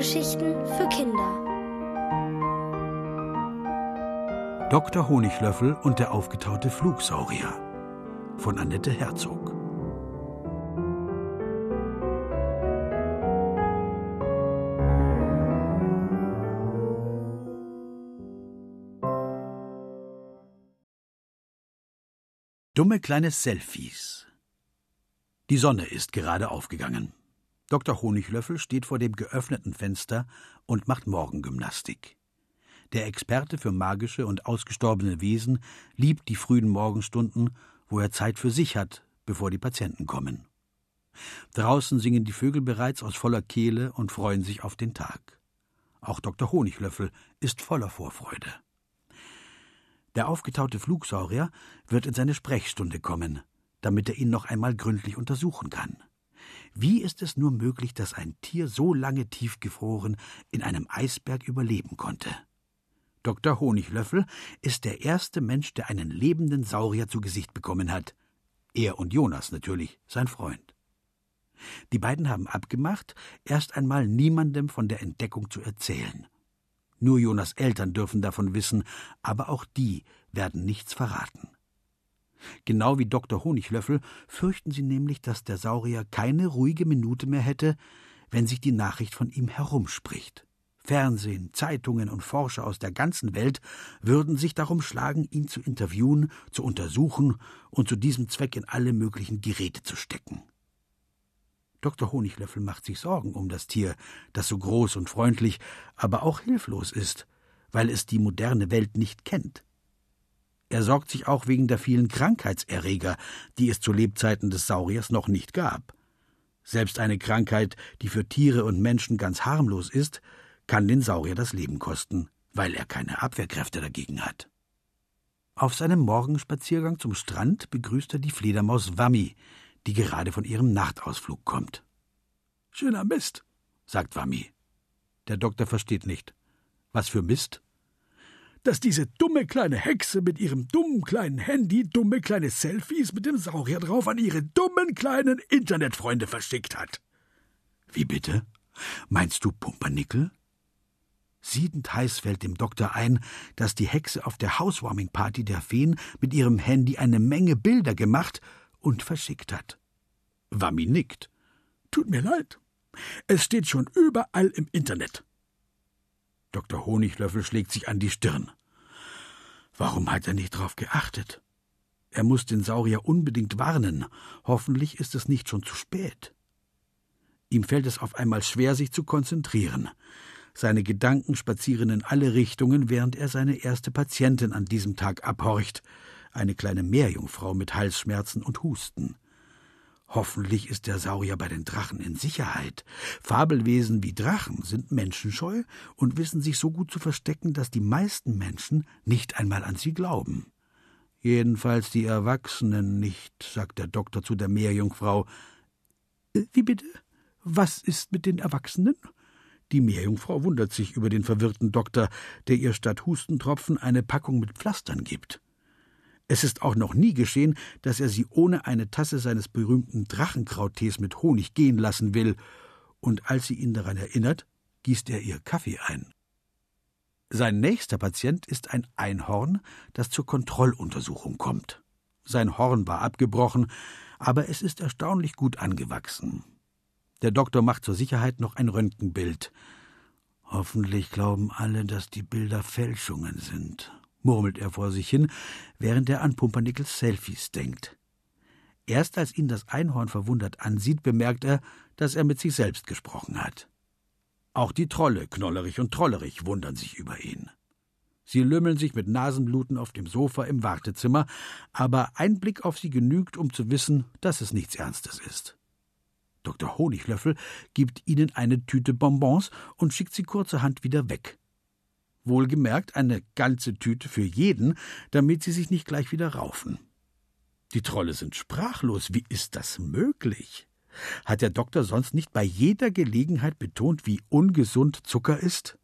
Hörgeschichten für Kinder. Dr. Honiglöffel und der aufgetaute Flugsaurier von Annette Herzog. Dumme kleine Selfies. Die Sonne ist gerade aufgegangen. Dr. Honiglöffel steht vor dem geöffneten Fenster und macht Morgengymnastik. Der Experte für magische und ausgestorbene Wesen liebt die frühen Morgenstunden, wo er Zeit für sich hat, bevor die Patienten kommen. Draußen singen die Vögel bereits aus voller Kehle und freuen sich auf den Tag. Auch Dr. Honiglöffel ist voller Vorfreude. Der aufgetaute Flugsaurier wird in seine Sprechstunde kommen, damit er ihn noch einmal gründlich untersuchen kann. Wie ist es nur möglich, dass ein Tier so lange tiefgefroren in einem Eisberg überleben konnte? Dr. Honiglöffel ist der erste Mensch, der einen lebenden Saurier zu Gesicht bekommen hat. Er und Jonas natürlich, sein Freund. Die beiden haben abgemacht, erst einmal niemandem von der Entdeckung zu erzählen. Nur Jonas Eltern dürfen davon wissen, aber auch die werden nichts verraten. Genau wie Dr. Honiglöffel fürchten sie nämlich, dass der Saurier keine ruhige Minute mehr hätte, wenn sich die Nachricht von ihm herumspricht. Fernsehen, Zeitungen und Forscher aus der ganzen Welt würden sich darum schlagen, ihn zu interviewen, zu untersuchen und zu diesem Zweck in alle möglichen Geräte zu stecken. Dr. Honiglöffel macht sich Sorgen um das Tier, das so groß und freundlich, aber auch hilflos ist, weil es die moderne Welt nicht kennt. Er sorgt sich auch wegen der vielen Krankheitserreger, die es zu Lebzeiten des Sauriers noch nicht gab. Selbst eine Krankheit, die für Tiere und Menschen ganz harmlos ist, kann den Saurier das Leben kosten, weil er keine Abwehrkräfte dagegen hat. Auf seinem Morgenspaziergang zum Strand begrüßt er die Fledermaus Wammi, die gerade von ihrem Nachtausflug kommt. Schöner Mist, sagt Wammi. Der Doktor versteht nicht. Was für Mist? Dass diese dumme kleine Hexe mit ihrem dummen kleinen Handy dumme kleine Selfies mit dem Saurier drauf an ihre dummen kleinen Internetfreunde verschickt hat. Wie bitte? Meinst du Pumpernickel? Siedend heiß fällt dem Doktor ein, dass die Hexe auf der Housewarming-Party der Feen mit ihrem Handy eine Menge Bilder gemacht und verschickt hat. Wammi nickt. Tut mir leid. Es steht schon überall im Internet. Dr. Honiglöffel schlägt sich an die Stirn. Warum hat er nicht darauf geachtet? Er muss den Saurier unbedingt warnen. Hoffentlich ist es nicht schon zu spät. Ihm fällt es auf einmal schwer, sich zu konzentrieren. Seine Gedanken spazieren in alle Richtungen, während er seine erste Patientin an diesem Tag abhorcht eine kleine Meerjungfrau mit Halsschmerzen und Husten. Hoffentlich ist der Saurier bei den Drachen in Sicherheit. Fabelwesen wie Drachen sind menschenscheu und wissen sich so gut zu verstecken, dass die meisten Menschen nicht einmal an sie glauben. Jedenfalls die Erwachsenen nicht, sagt der Doktor zu der Meerjungfrau. Äh, wie bitte? Was ist mit den Erwachsenen? Die Meerjungfrau wundert sich über den verwirrten Doktor, der ihr statt Hustentropfen eine Packung mit Pflastern gibt. Es ist auch noch nie geschehen, dass er sie ohne eine Tasse seines berühmten Drachenkrauttees mit Honig gehen lassen will, und als sie ihn daran erinnert, gießt er ihr Kaffee ein. Sein nächster Patient ist ein Einhorn, das zur Kontrolluntersuchung kommt. Sein Horn war abgebrochen, aber es ist erstaunlich gut angewachsen. Der Doktor macht zur Sicherheit noch ein Röntgenbild. Hoffentlich glauben alle, dass die Bilder Fälschungen sind murmelt er vor sich hin, während er an Pumpernickels Selfies denkt. Erst als ihn das Einhorn verwundert ansieht, bemerkt er, dass er mit sich selbst gesprochen hat. Auch die Trolle, Knollerich und Trollerich, wundern sich über ihn. Sie lümmeln sich mit Nasenbluten auf dem Sofa im Wartezimmer, aber ein Blick auf sie genügt, um zu wissen, dass es nichts Ernstes ist. Dr. Honiglöffel gibt ihnen eine Tüte Bonbons und schickt sie kurzerhand wieder weg. Wohlgemerkt eine ganze Tüte für jeden, damit sie sich nicht gleich wieder raufen. Die Trolle sind sprachlos. Wie ist das möglich? Hat der Doktor sonst nicht bei jeder Gelegenheit betont, wie ungesund Zucker ist?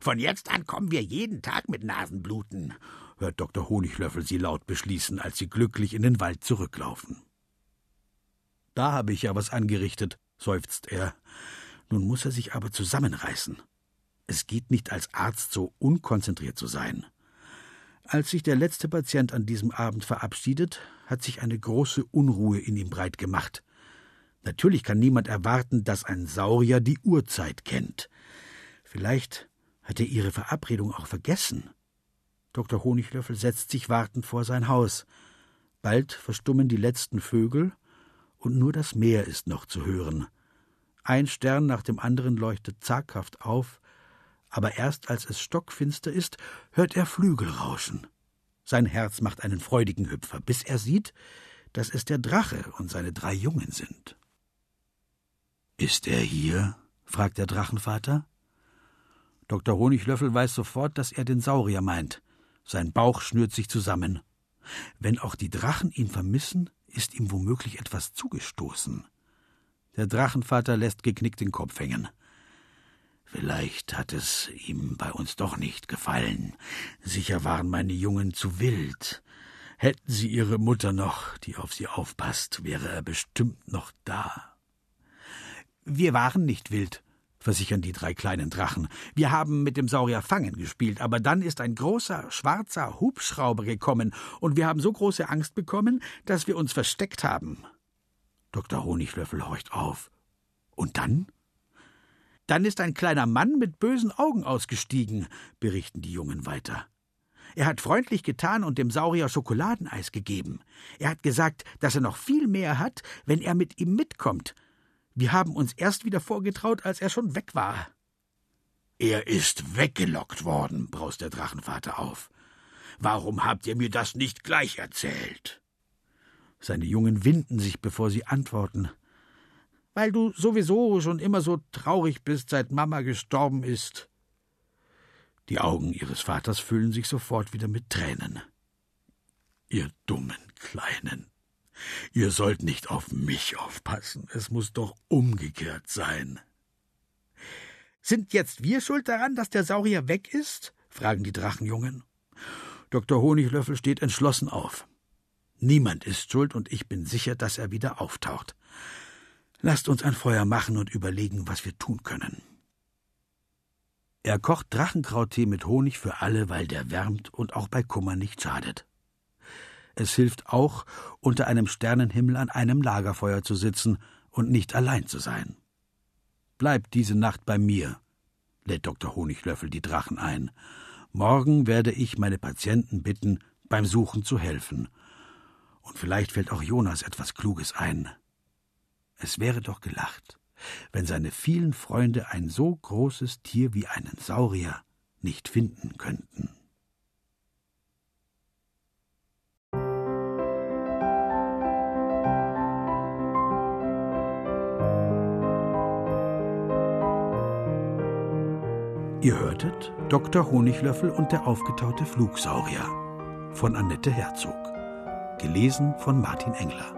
Von jetzt an kommen wir jeden Tag mit Nasenbluten, hört Dr. Honiglöffel sie laut beschließen, als sie glücklich in den Wald zurücklaufen. Da habe ich ja was angerichtet, seufzt er. Nun muss er sich aber zusammenreißen. Es geht nicht als Arzt so unkonzentriert zu sein. Als sich der letzte Patient an diesem Abend verabschiedet, hat sich eine große Unruhe in ihm breit gemacht. Natürlich kann niemand erwarten, dass ein Saurier die Uhrzeit kennt. Vielleicht hat er ihre Verabredung auch vergessen. Dr. Honiglöffel setzt sich wartend vor sein Haus. Bald verstummen die letzten Vögel, und nur das Meer ist noch zu hören. Ein Stern nach dem anderen leuchtet zaghaft auf, aber erst als es stockfinster ist, hört er Flügel rauschen. Sein Herz macht einen freudigen Hüpfer, bis er sieht, dass es der Drache und seine drei Jungen sind. Ist er hier? fragt der Drachenvater. Dr. Honiglöffel weiß sofort, dass er den Saurier meint. Sein Bauch schnürt sich zusammen. Wenn auch die Drachen ihn vermissen, ist ihm womöglich etwas zugestoßen. Der Drachenvater lässt geknickt den Kopf hängen. Vielleicht hat es ihm bei uns doch nicht gefallen. Sicher waren meine Jungen zu wild. Hätten sie ihre Mutter noch, die auf sie aufpasst, wäre er bestimmt noch da. Wir waren nicht wild, versichern die drei kleinen Drachen. Wir haben mit dem Saurier Fangen gespielt, aber dann ist ein großer, schwarzer Hubschrauber gekommen, und wir haben so große Angst bekommen, dass wir uns versteckt haben. Dr. Honiglöffel horcht auf. Und dann? Dann ist ein kleiner Mann mit bösen Augen ausgestiegen, berichten die Jungen weiter. Er hat freundlich getan und dem Saurier Schokoladeneis gegeben. Er hat gesagt, dass er noch viel mehr hat, wenn er mit ihm mitkommt. Wir haben uns erst wieder vorgetraut, als er schon weg war. Er ist weggelockt worden, braust der Drachenvater auf. Warum habt ihr mir das nicht gleich erzählt? Seine Jungen winden sich, bevor sie antworten. Weil du sowieso schon immer so traurig bist, seit Mama gestorben ist. Die Augen ihres Vaters füllen sich sofort wieder mit Tränen. Ihr dummen Kleinen. Ihr sollt nicht auf mich aufpassen. Es muss doch umgekehrt sein. Sind jetzt wir schuld daran, dass der Saurier weg ist? fragen die Drachenjungen. Dr. Honiglöffel steht entschlossen auf. Niemand ist schuld und ich bin sicher, dass er wieder auftaucht. Lasst uns ein Feuer machen und überlegen, was wir tun können. Er kocht Drachenkrauttee mit Honig für alle, weil der wärmt und auch bei Kummer nicht schadet. Es hilft auch, unter einem Sternenhimmel an einem Lagerfeuer zu sitzen und nicht allein zu sein. Bleibt diese Nacht bei mir, lädt Dr. Honiglöffel die Drachen ein. Morgen werde ich meine Patienten bitten, beim Suchen zu helfen und vielleicht fällt auch Jonas etwas Kluges ein. Es wäre doch gelacht, wenn seine vielen Freunde ein so großes Tier wie einen Saurier nicht finden könnten. Ihr hörtet Dr. Honiglöffel und der aufgetaute Flugsaurier von Annette Herzog. Gelesen von Martin Engler.